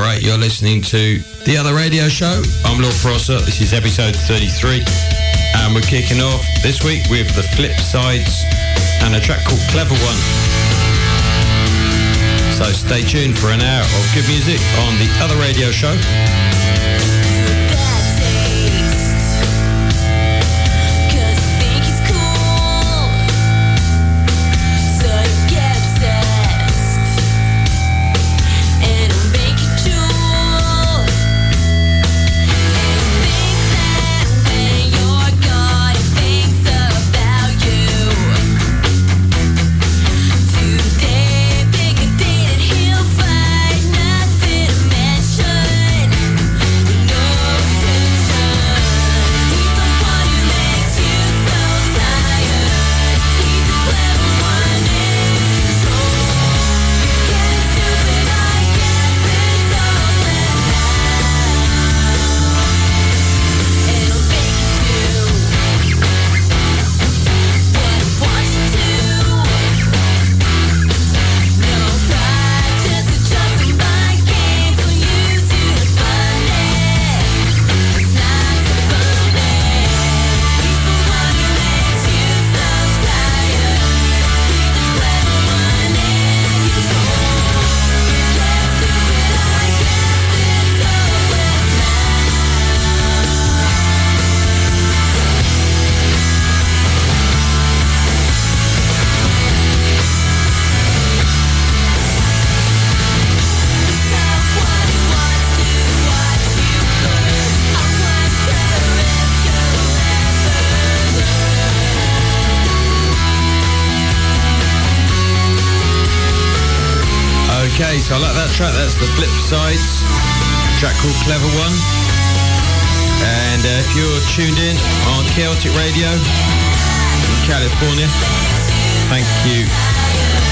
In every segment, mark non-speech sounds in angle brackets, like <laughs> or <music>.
right, you're listening to The Other Radio Show. I'm Lord Prosser. This is episode 33. And we're kicking off this week with the flip sides and a track called Clever One. So stay tuned for an hour of good music on The Other Radio Show. Okay, so I like that track. That's the Flip Sides track called Clever One. And uh, if you're tuned in on Chaotic Radio in California, thank you,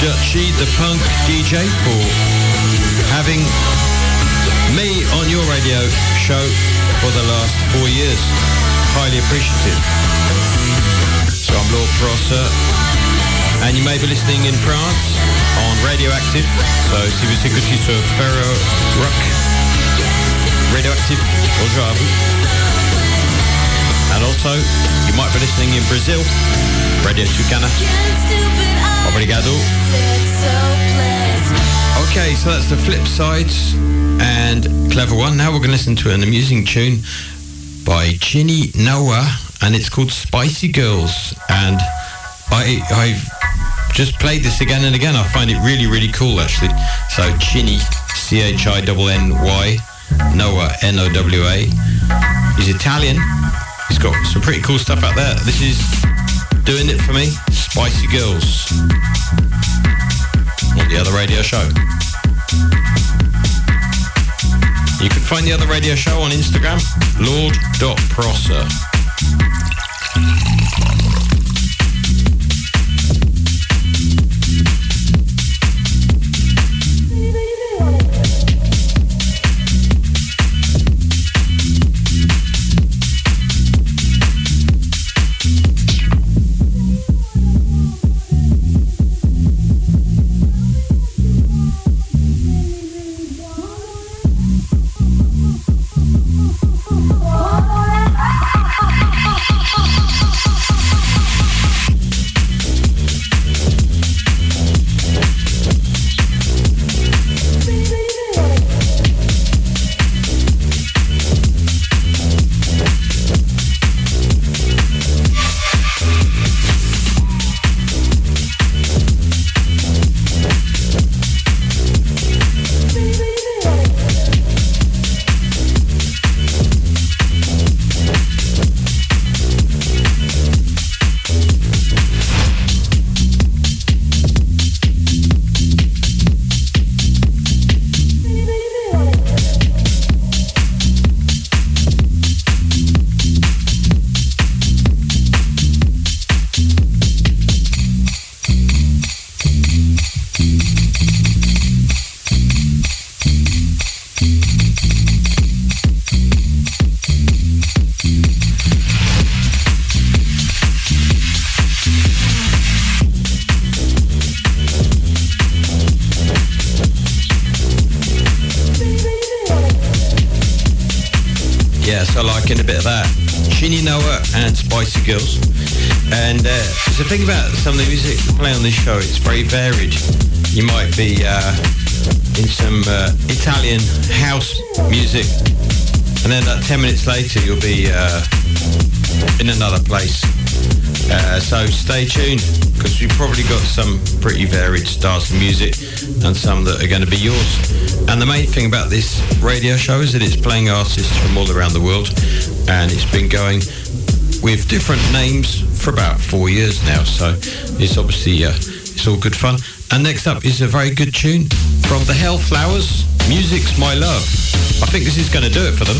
Dutchy, the punk DJ, for having me on your radio show for the last four years. Highly appreciative. So I'm Lord Prosser, and you may be listening in France on Radioactive. So si vous écoutez sur Ferro Rock, Radioactive, bonjour à vous. And also, you might be listening in Brazil, Radio Tucana. Obrigado. Okay, so that's the flip sides and clever one. Now we're going to listen to an amusing tune by Chinny Nowa, and it's called Spicy Girls. And I, I've just played this again and again. I find it really, really cool, actually. So Chinny, C-H-I-N-N-Y, Nowa, N-O-W-A. He's Italian. He's got some pretty cool stuff out there. This is doing it for me, Spicy Girls, on the other radio show. You can find the other radio show on Instagram, lord.prosser. on this show, it's very varied. You might be uh, in some uh, Italian house music, and then uh, 10 minutes later you'll be uh, in another place. Uh, so stay tuned because we've probably got some pretty varied styles of music and some that are going to be yours. And the main thing about this radio show is that it's playing artists from all around the world and it's been going with different names for about four years now. So it's obviously uh, it's all good fun. And next up is a very good tune from the Hellflowers. Music's My Love. I think this is going to do it for them.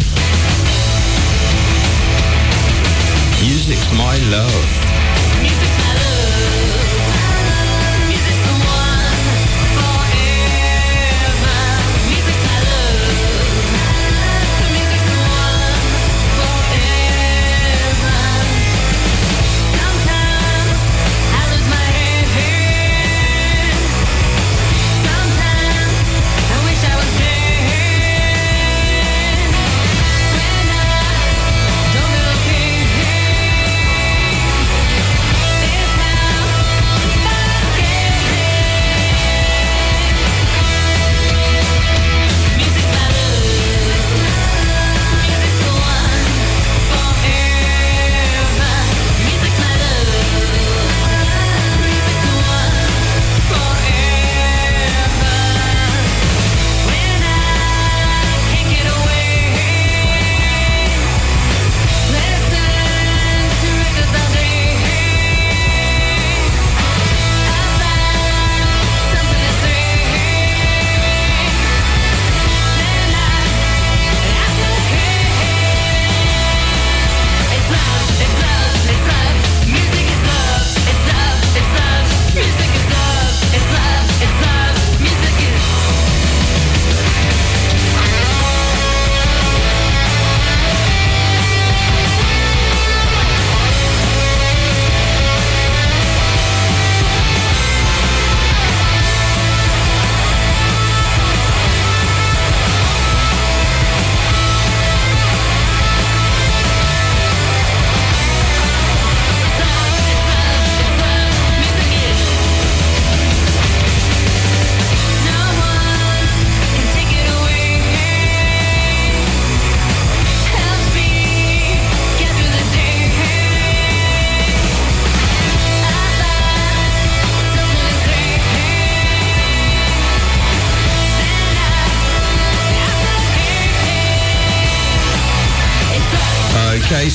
Music's My Love.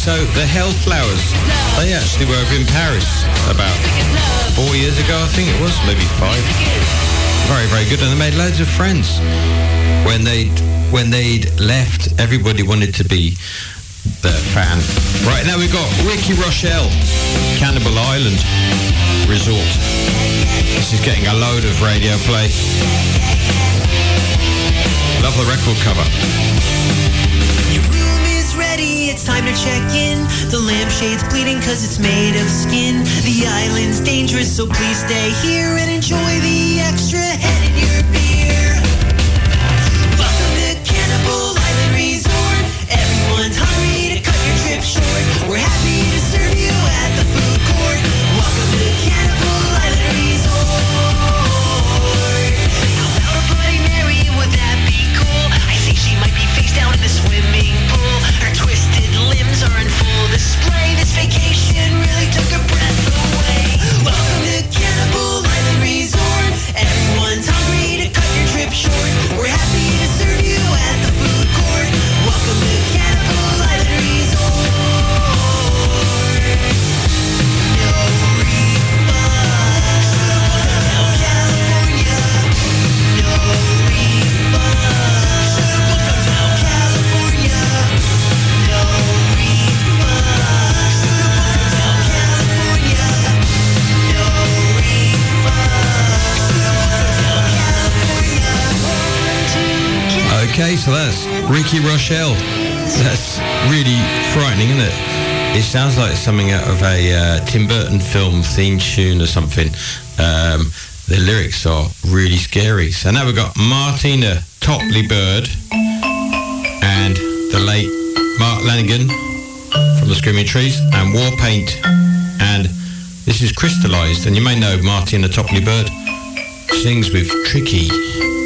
So the Hellflowers, oh, they actually were in Paris about four years ago, I think it was, maybe five. Very, very good, and they made loads of friends. When they when they'd left, everybody wanted to be their fan. Right now we've got Ricky Rochelle, Cannibal Island Resort. This is getting a load of radio play. Love the record cover it's time to check in. The lampshade's bleeding cause it's made of skin. The island's dangerous, so please stay here and enjoy the extra head in your beer. Welcome to Cannibal Island Resort. Everyone's hungry to cut your trip short. We're happy to serve you at the food so that's Ricky Rochelle. That's really frightening, isn't it? It sounds like something out of a uh, Tim Burton film theme tune or something. Um, the lyrics are really scary. So now we've got Martina Topley Bird and the late Mark Lanegan from the Screaming Trees and Warpaint. And this is Crystallized. And you may know Martina Topley Bird sings with Tricky.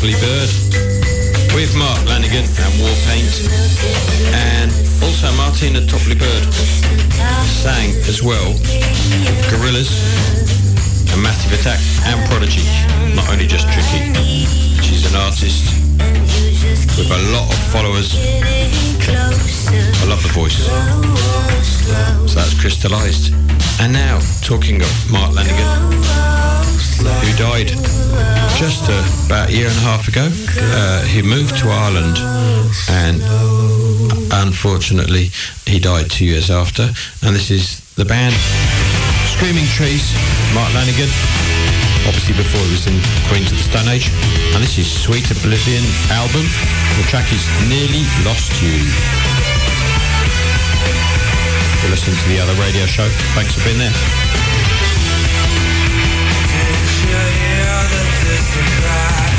Topley Bird with Mark Lanegan and Warpaint and also Martina Topley Bird sang as well Gorillaz and Massive Attack and Prodigy. Not only just Tricky she's an artist with a lot of followers. I love the voice so that's crystallized. And now talking of Mark Lanegan unfortunately, he died two years after. And this is the band Screaming Trees, Mark Lanegan, obviously before he was in Queens of the Stone Age. And this is Sweet Oblivion album. The track is Nearly Lost You. You're listening to the other radio show. Thanks for being there. surprise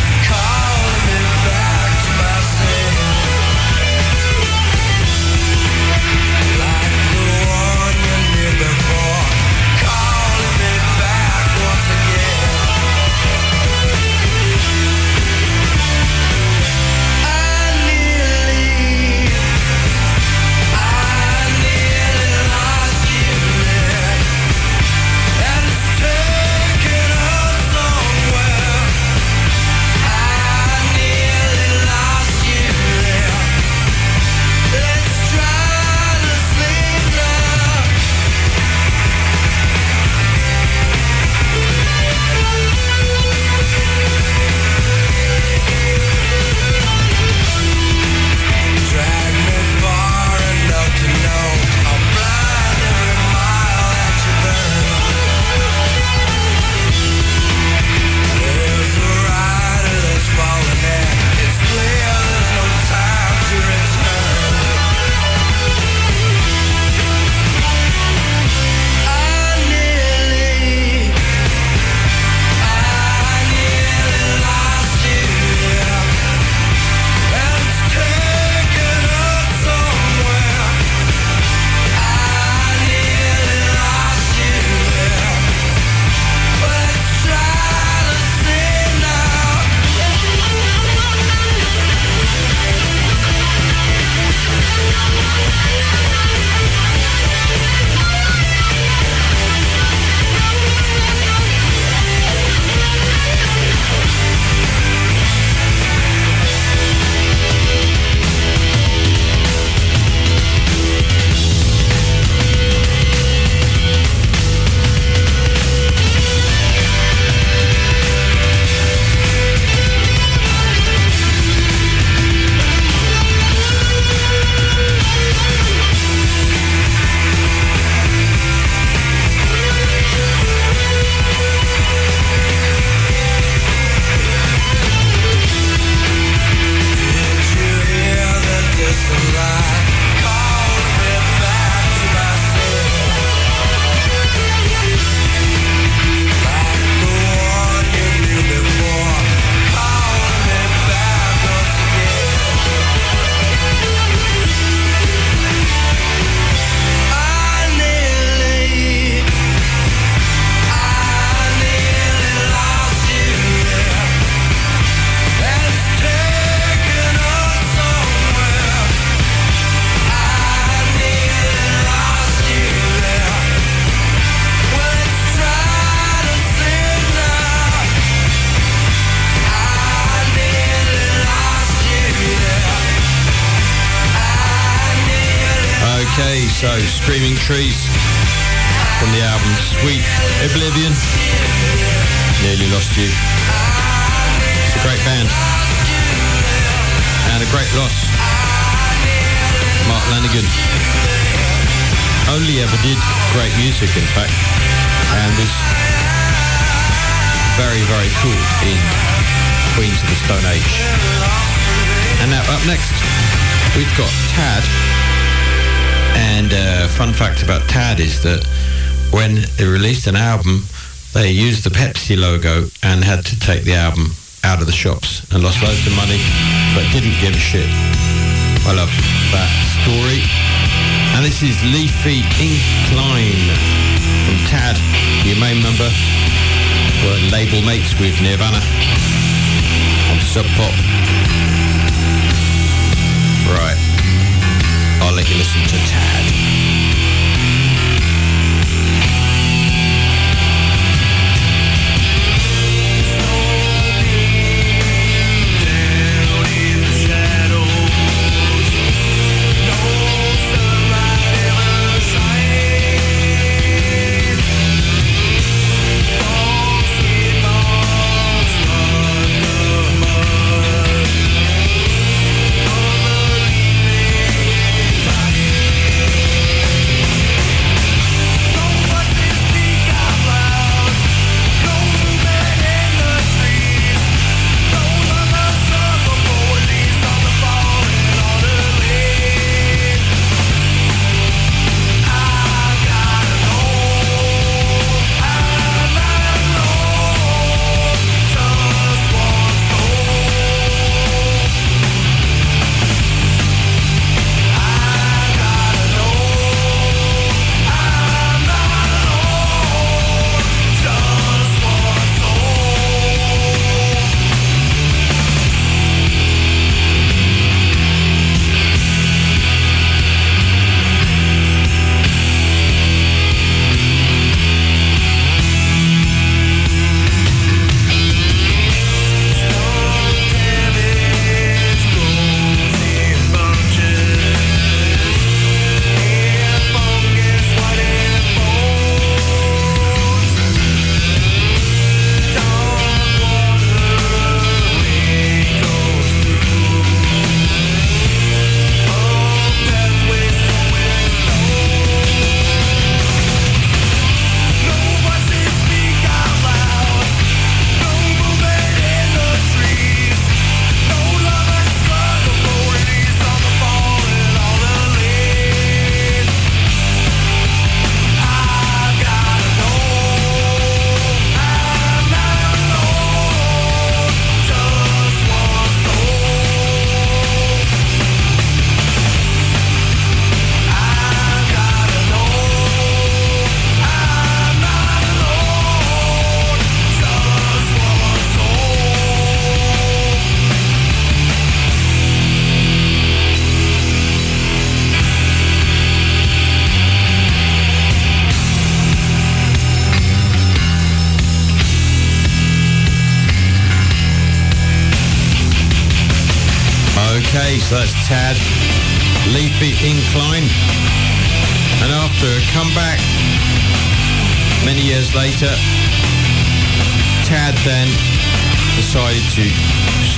Screaming Trees from the album Sweet Oblivion. Nearly Lost You. It's a great band. And a great loss. Mark Lanegan. Only ever did great music, in fact. And was very, very cool in Queens of the Stone Age. And now up next, we've got Tad and uh, fun fact about Tad is that when they released an album, they used the Pepsi logo and had to take the album out of the shops and lost loads of money, but didn't give a shit. I love that story. And this is Leafy Incline from Tad. You may remember were label mates with Nirvana on Sub Pop. I'll let you listen to Tad. Tad, Leafy Incline. And after a comeback, many years later, Tad then decided to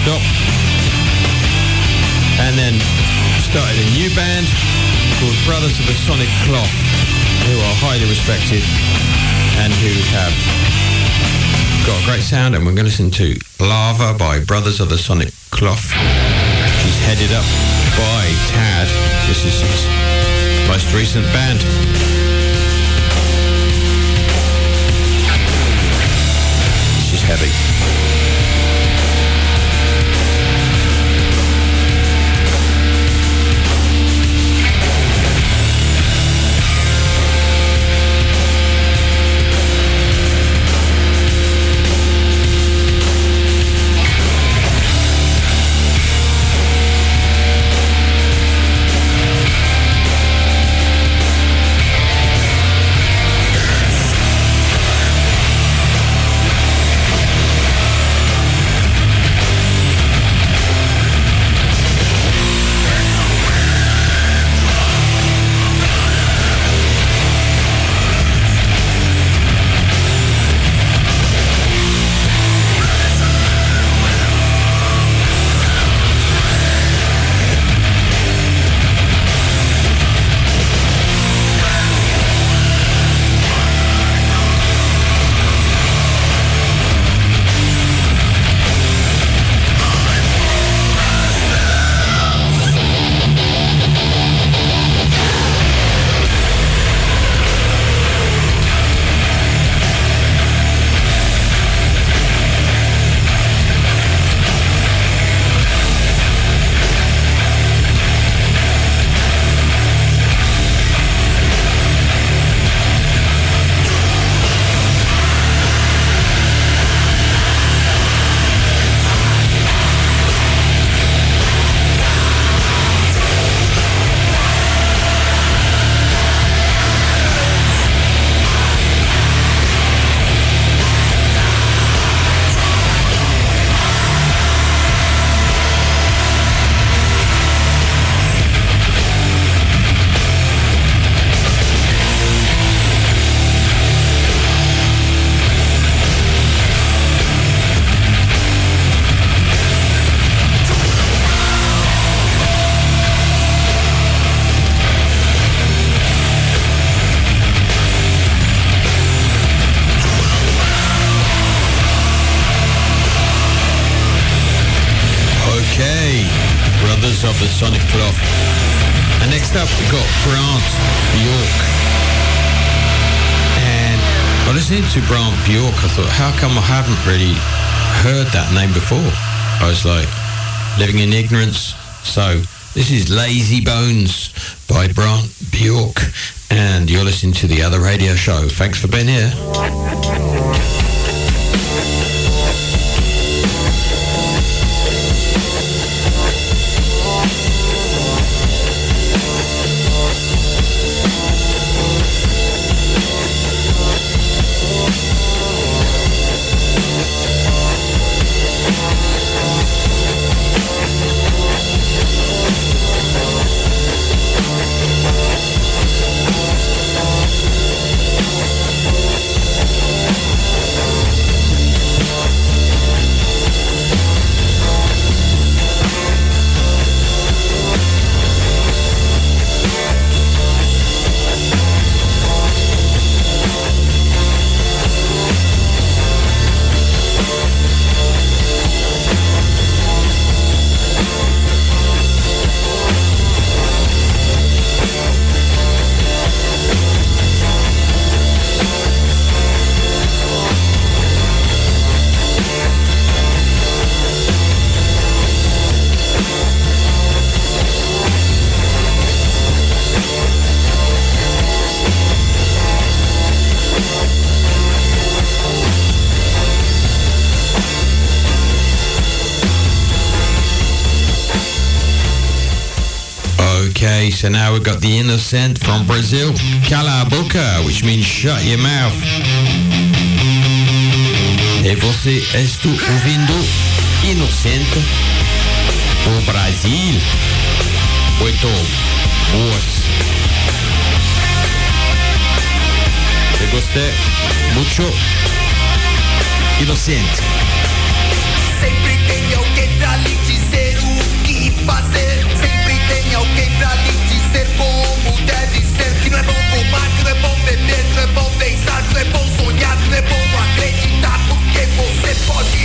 stop and then started a new band called Brothers of the Sonic Cloth, who are highly respected and who have got a great sound and we're going to listen to Lava by Brothers of the Sonic Cloth is headed up by Tad. This is his most recent band. This is heavy. Thought, how come I haven't really heard that name before? I was like, living in ignorance. So, this is Lazy Bones by Brant Bjork. And you're listening to the other radio show. Thanks for being here. We've got the innocent from Brazil, Cala a boca, which means shut your mouth. E você está ouvindo Inocente do Brasil. Oito boas. Te gostei mucho. Inocente. Sempre tem alguém pra lhe não é bom fumar, que não é bom beber, que não é bom pensar, que não é bom sonhar, que não é bom acreditar. Porque você pode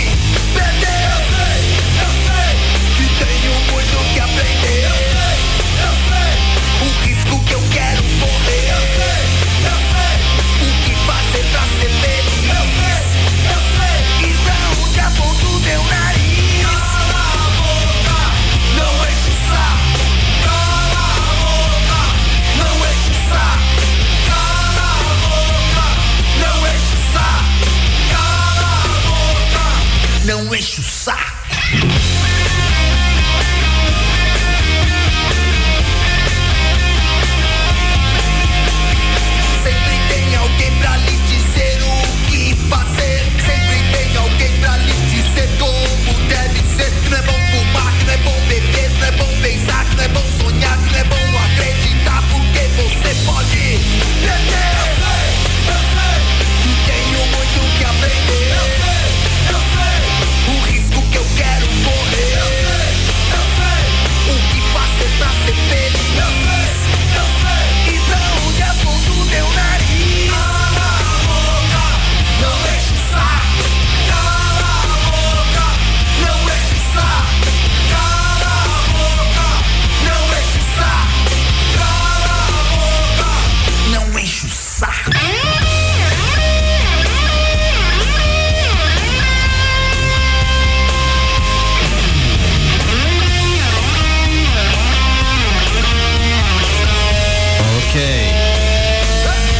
Okay.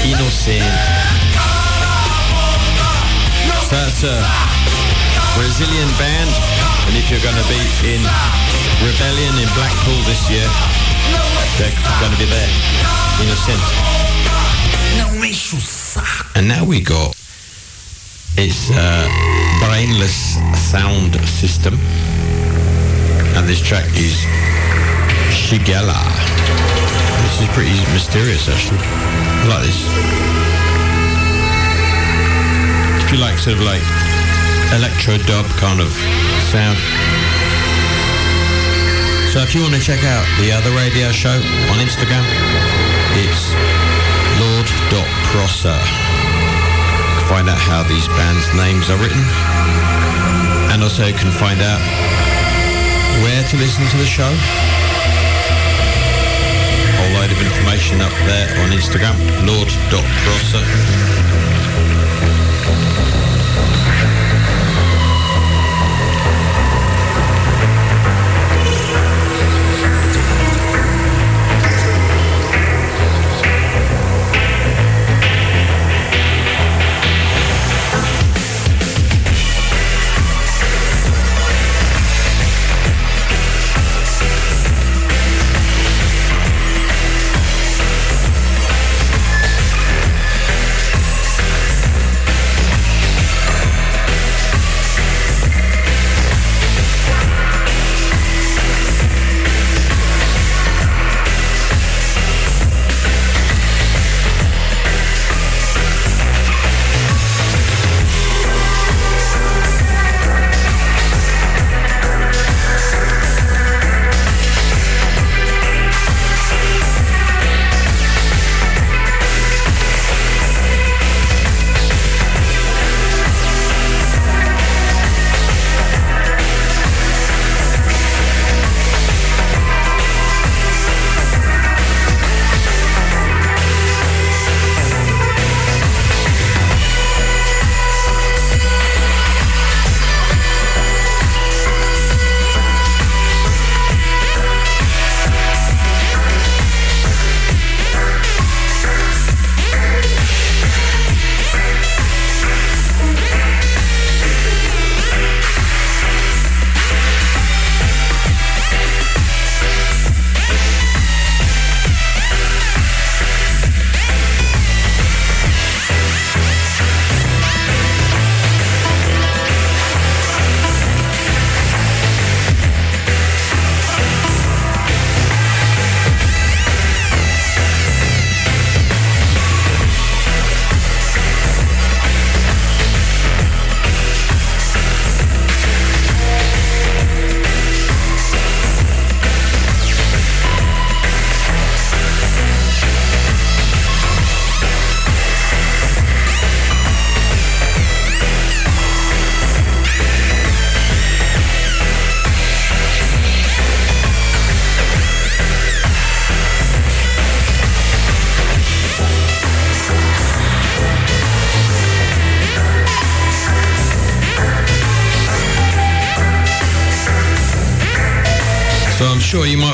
Innocent. So that's a Brazilian band, and if you're going to be in Rebellion in Blackpool this year, they're going to be there. Innocent. Não enche o saco. And now we got it's uh, brainless sound system, and this track is Shigella. Is pretty mysterious, actually. I like this. If you like sort of like electro dub kind of sound. So if you want to check out the other radio show on Instagram, it's lord.prosser. Find out how these bands' names are written. And also you can find out where to listen to the show of information up there on Instagram, lord.prosser.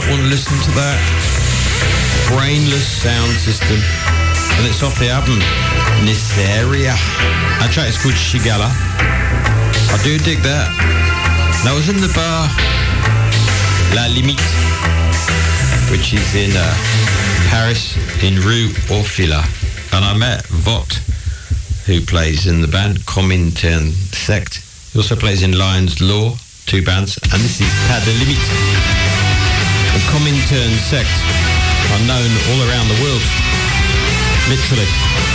might want to listen to that. Brainless sound system. And it's off the album Nisaria. That track is called Shigala. I do dig that. That was in the bar La Limite, which is in uh, Paris, in Rue Orfila. And I met Vot, who plays in the band Komintern Sect. He also plays in Lion's Law, two bands, and this is Pas de Limite. The Komintern sect are known all around the world, literally.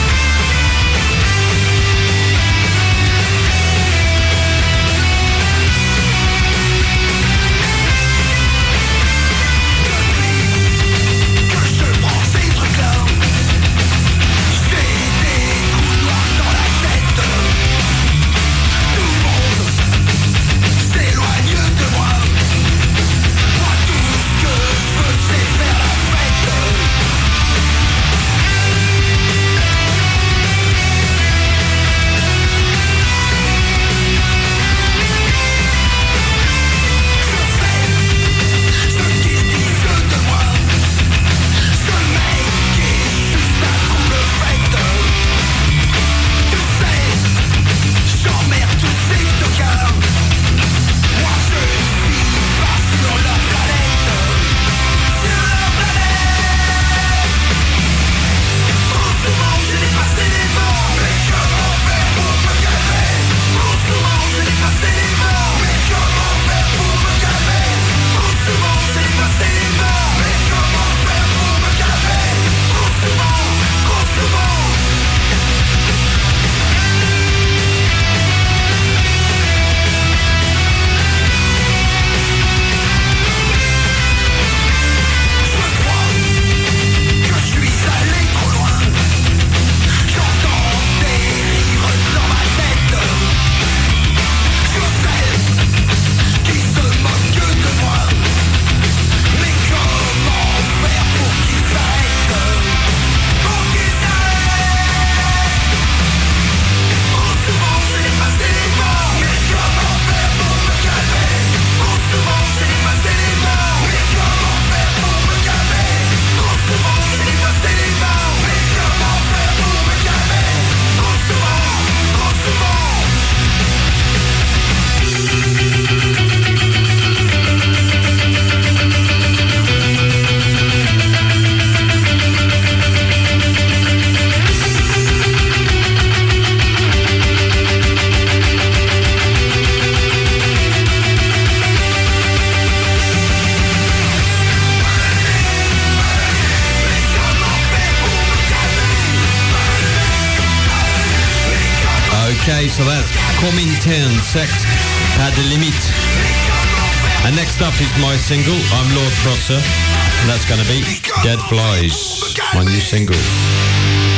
Single, I'm Lord Prosser, and that's going to be Dead Flies, my new single.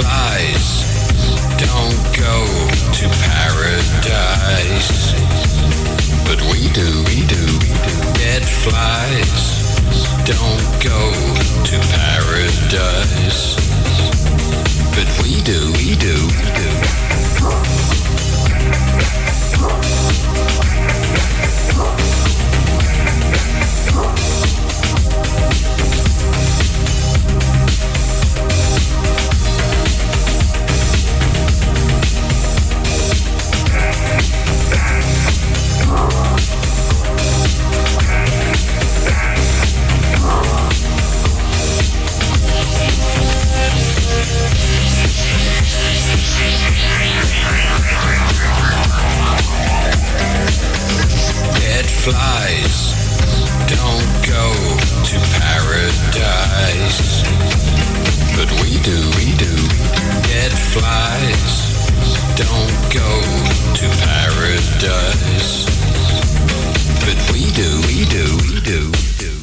flies don't go to paradise. But we do, we do. Dead flies don't go to paradise. But we do, we do, we do. Single. I'm Lord Prosser, Dead but we do we do Dead Flies. Don't go to paradise But we do, we do, we do.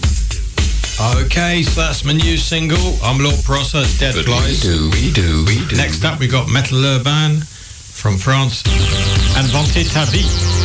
Okay, so that's my new single. I'm Lord Prosser's Dead Flies. We do. We do. Next up, we got Metal Urbain from France and Vente ta vie.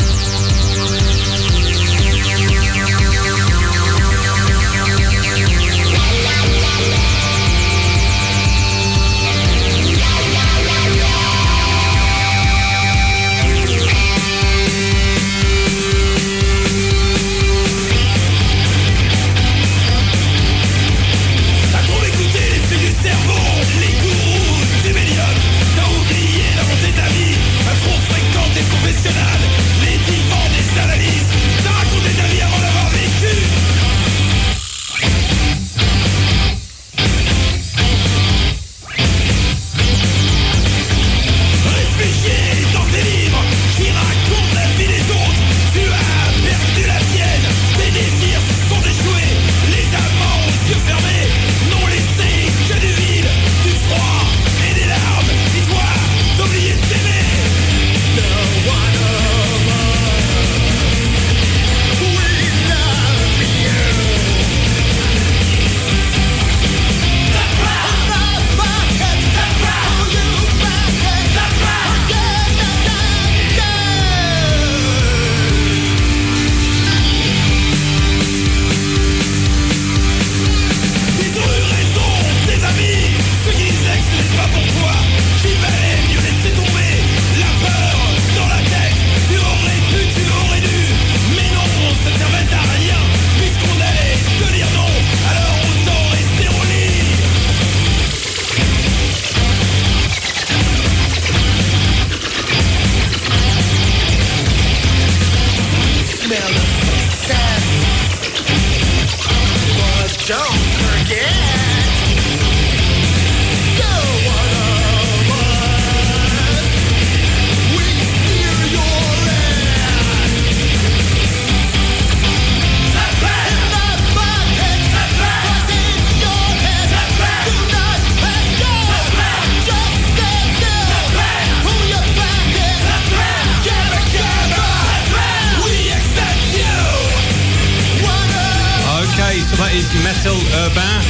Urbain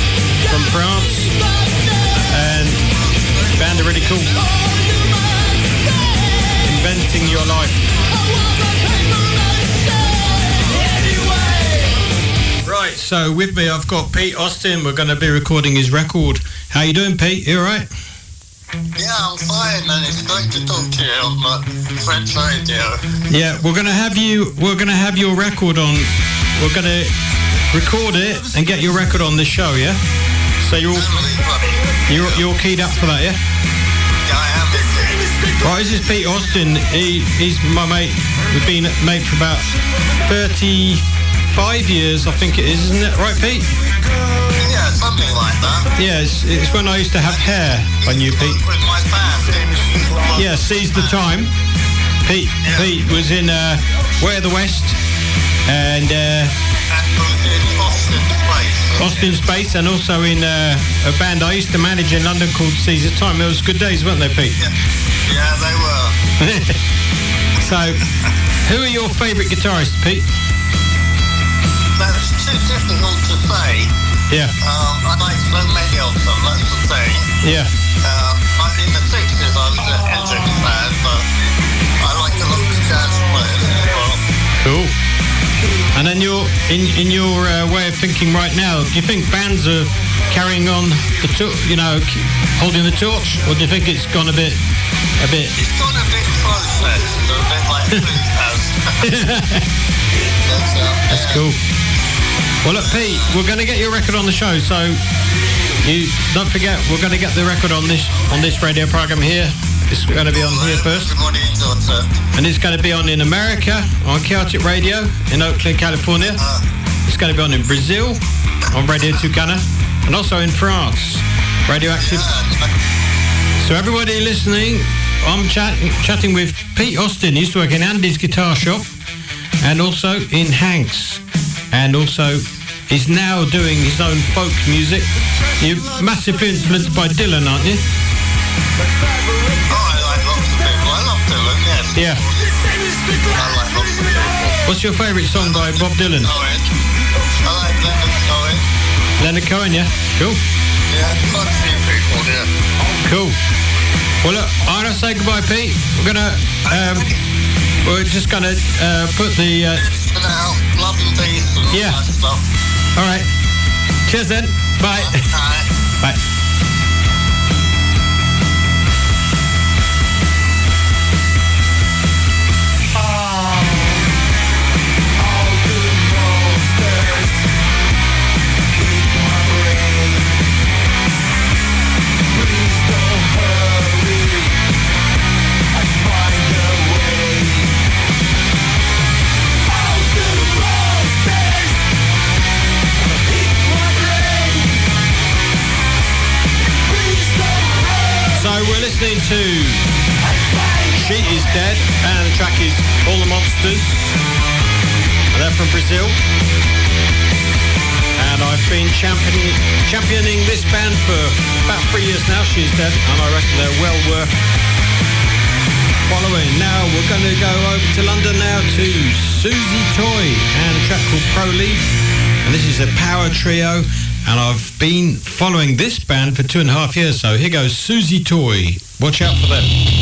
from France. And band are really cool. Inventing your life. Right, so with me I've got Pete Austin. We're going to be recording his record. How you doing, Pete? You all right? Yeah, I'm fine, and it's great to talk to you on the French radio. Yeah, we're gonna have you. We're gonna have your record on. We're gonna record it and get your record on this show. Yeah. So you're all, you're you're keyed up for that. Yeah. Yeah, I am. Right. This is Pete Austin. He he's my mate. We've been mates for about thirty-five years, I think it is, isn't it? Right, Pete? Yeah, something like that. Yeah. It's, it's when I used to have hair. I knew Pete. With my band. Yeah. Seize the time. Pete Pete was in uh, Way of the West and. Uh, And was in Austin Space. And also in uh, a band I used to manage in London called Caesar Time. It was good days, weren't they, Pete? Yeah, yeah they were. <laughs> so, who are your favourite guitarists, Pete? That's too difficult to say. Yeah, Um, I like so many of them, that's the thing. yeah, Um, in the 60s I was a Hendrix And then your in in your uh, way of thinking right now, do you think bands are carrying on the to- you know holding the torch, or do you think it's gone a bit a bit? It's gone a bit processed, a bit like food has. That's, uh, That's cool. Well, look, Pete, we're going to get your record on the show, so you don't forget we're going to get the record on this on this radio program here. It's going to be on here first, Everybody enjoys it. and it's going to be on in America on Celtic Radio in Oakland, California. It's going to be on in Brazil on Radio Tucana, and also in France, Radioactive. So everybody listening, I'm chat- chatting with Pete Austin. He used to work in Andy's guitar shop and also in Hank's. And also he's now doing his own folk music. You're massively influenced by Dylan, aren't you? Oh, I like lots of people. I love Dylan, yes. Yeah. I like lots of people. What's your favourite song by Bob Dylan? Cohen. I like Leonard Cohen. Leonard Cohen, yeah? Cool. Yeah, quite a few people, yeah. Cool. Well, look, I'm going to say goodbye, Pete. We're going to... Um, we're just going to uh, put the... Uh, For now, love and peace and Yeah. all that stuff. all right. Cheers then. Bye. Bye. Bye. She Is Dead and the track is All the Monsters. They're from Brazil. And I've been championing, championing this band for about three years now, She Is Dead, and I reckon they're well worth following. Now we're going to go over to London now to Susie Toy and a track called Pro League. And this is a power trio. And I've been following this band for two and a half years. So here goes Susie Toy. Watch out for them.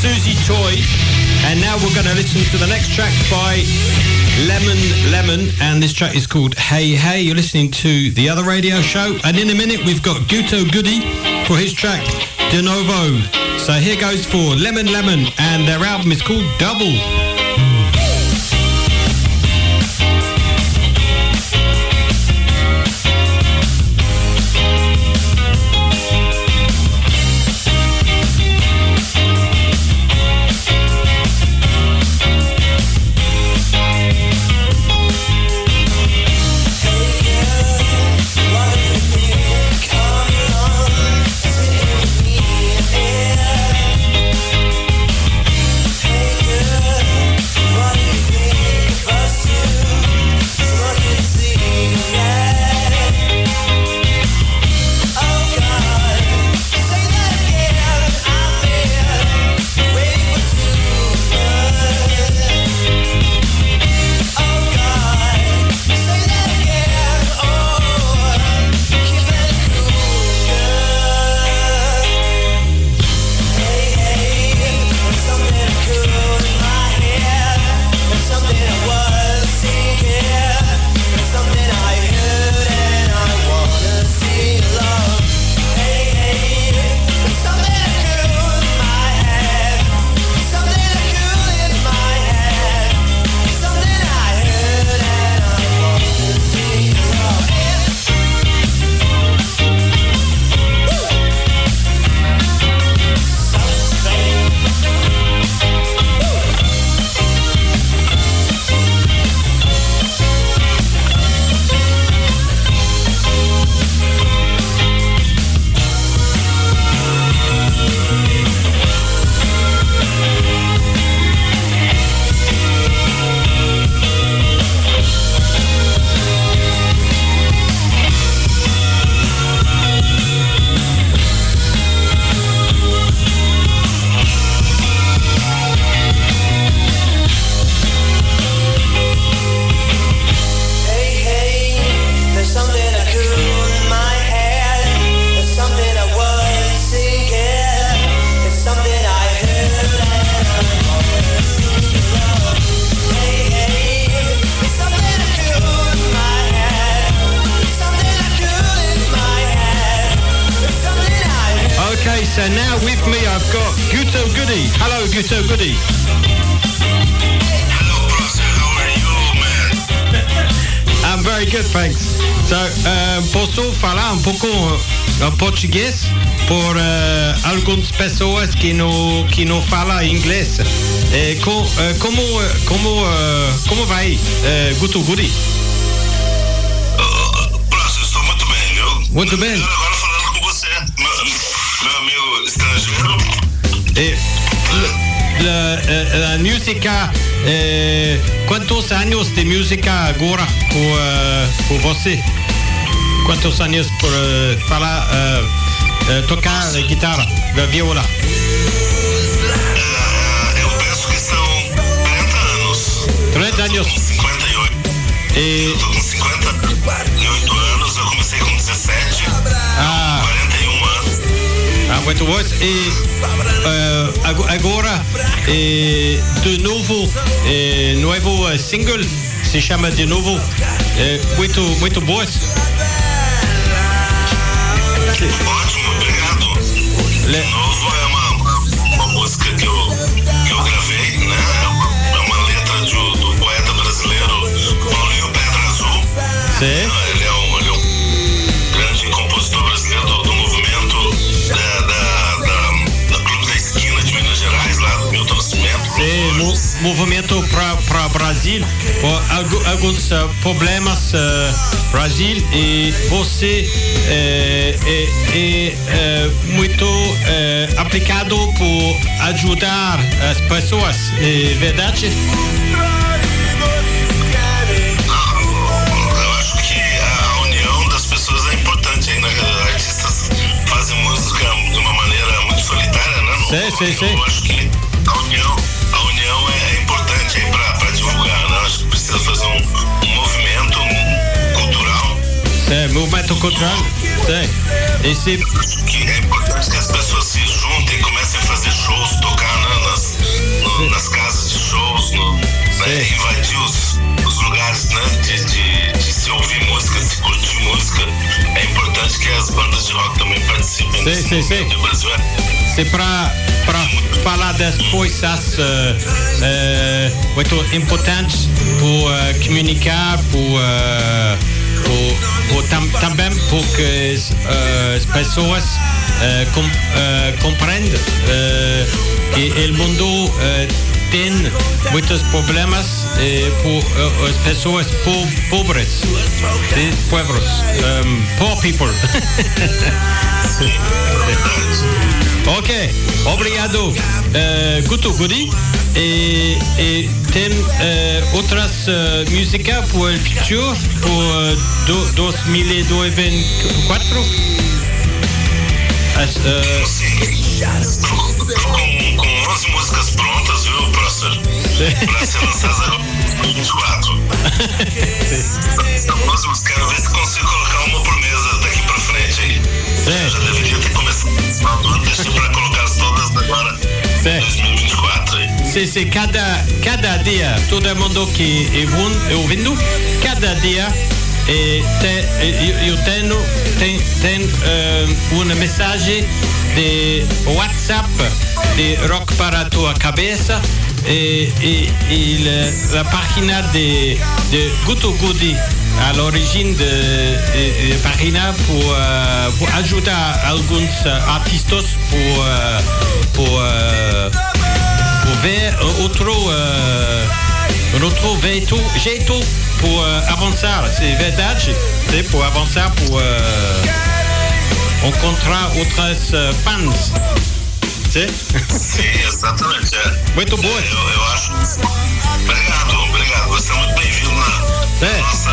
Susie Toy, and now we're going to listen to the next track by Lemon Lemon, and this track is called Hey Hey. You're listening to the other radio show, and in a minute we've got Guto Goody for his track De Novo. So here goes for Lemon Lemon, and their album is called Double. Português por uh, algumas pessoas que não que não falam inglês. Eh, co- uh, como como uh, como vai, uh, Guto Goody? Uh, Prosser, estou muito bem, viu? Muito bem. Agora falando com você, meu, meu amigo estrangeiro. Eh, la, eh, la música, eh, quantos anos de música agora por, eh, por você? Quantos anos por eh, falar, eh, eh, tocar guitarra, viola? Eu penso que são 40 anos. 30 anos. Com 58. E, Eu tô com 58 anos, eu comecei com 17. ah, 41 anos. ah, muito bom. E ag- agora, eh, de novo, eh, novo single, se chama de novo, muito, muito boas. Ótimo, obrigado. Le- De novo é movimento para Brasil, alguns problemas eh, Brasil e você é, é, eh, muito eh, aplicado por ajudar as pessoas, é verdade? Eu acho que É, movimento contrário. Tem. Esse... Que é importante que as pessoas se juntem e comecem a fazer shows, tocar né, nas, no, nas casas de shows, no, né, invadir os, os lugares né, de, de, de, se ouvir música, se curtir música. É importante que as bandas de rock também participem. Sim, sim, sim. Brasil é para para falar das coisas uh, uh, muito importantes por uh, comunicar, por uh, tam, também porque as, uh, as pessoas uh, com, uh, compreendem uh, que o mundo uh, tem muitos problemas uh, por uh, as pessoas po pobres, sim, pobres, um, poor people. <laughs> Ok, obrigado, uh, Guto Gudi. E, e tem uh, outras uh, músicas para o futuro, para uh, do, 2024? As, uh, Pra ser lançadas em 24. São 11 músicas. Quero ver se consigo colocar uma por mesa daqui pra frente aí. Sim. Já deveria ter começado no final do ano, deixei pra colocar todas agora em Sim. 2024 aí. c'est c'est cada, cada dia, todo mundo que é ouvindo- é ouvindo, cada dia e te, e- eu tenho tem, tem uh, uma mensagem de WhatsApp de Rock para a tua cabeça et, et, et le, euh, la parkina de, de Guto Gudi à l'origine de, de, de pour, euh, pour, ajouter à alguns artistes pour, euh, pour, euh, pour ver euh, autre, euh, retrouver tout, j'ai tout pour avancer, c'est verdade, c'est pour avancer, pour rencontrer autres fans. Sim? Sim, exatamente. É. Muito boa. Eu, eu acho. Obrigado, obrigado. Você é muito bem-vindo na É. nossa.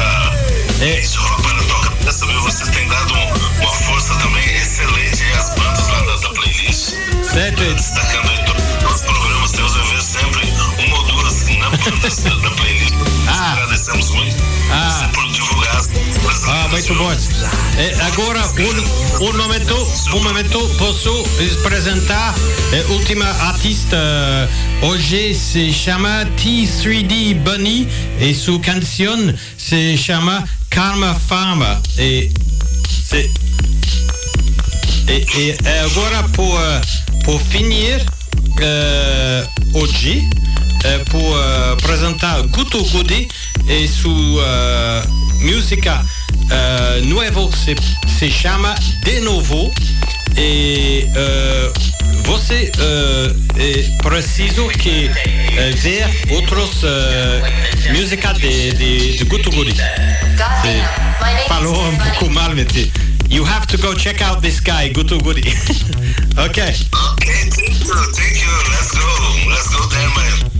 É. Esse rock para toca cabeça, viu? Você tem dado um- uma força também excelente às bandas lá da, da playlist. Certo? Destacando aí to- todos os programas teus, eu vejo sempre uma ou duas na bandas da, da playlist. Ah. agradecemos muito Ah. você coisas. Ah, muito bom. E agora, um, um momento, um momento, posso apresentar a última artista. Hoje se chama T3D Bunny e sua canção se chama Karma Farmer. E, se, e, e agora, por, por finir, eh, hoje, eh, por eh, apresentar Guto Goody e sua música eh, nova se, se chama De Novo. E eh, você eh, é preciso que eh, ver outros uh, músicas de, de, de. Se falou um pouco mal, mas you have to go check out this guy, Goody. <laughs> okay. Ok, thank you, thank you. Let's go. Let's go there, my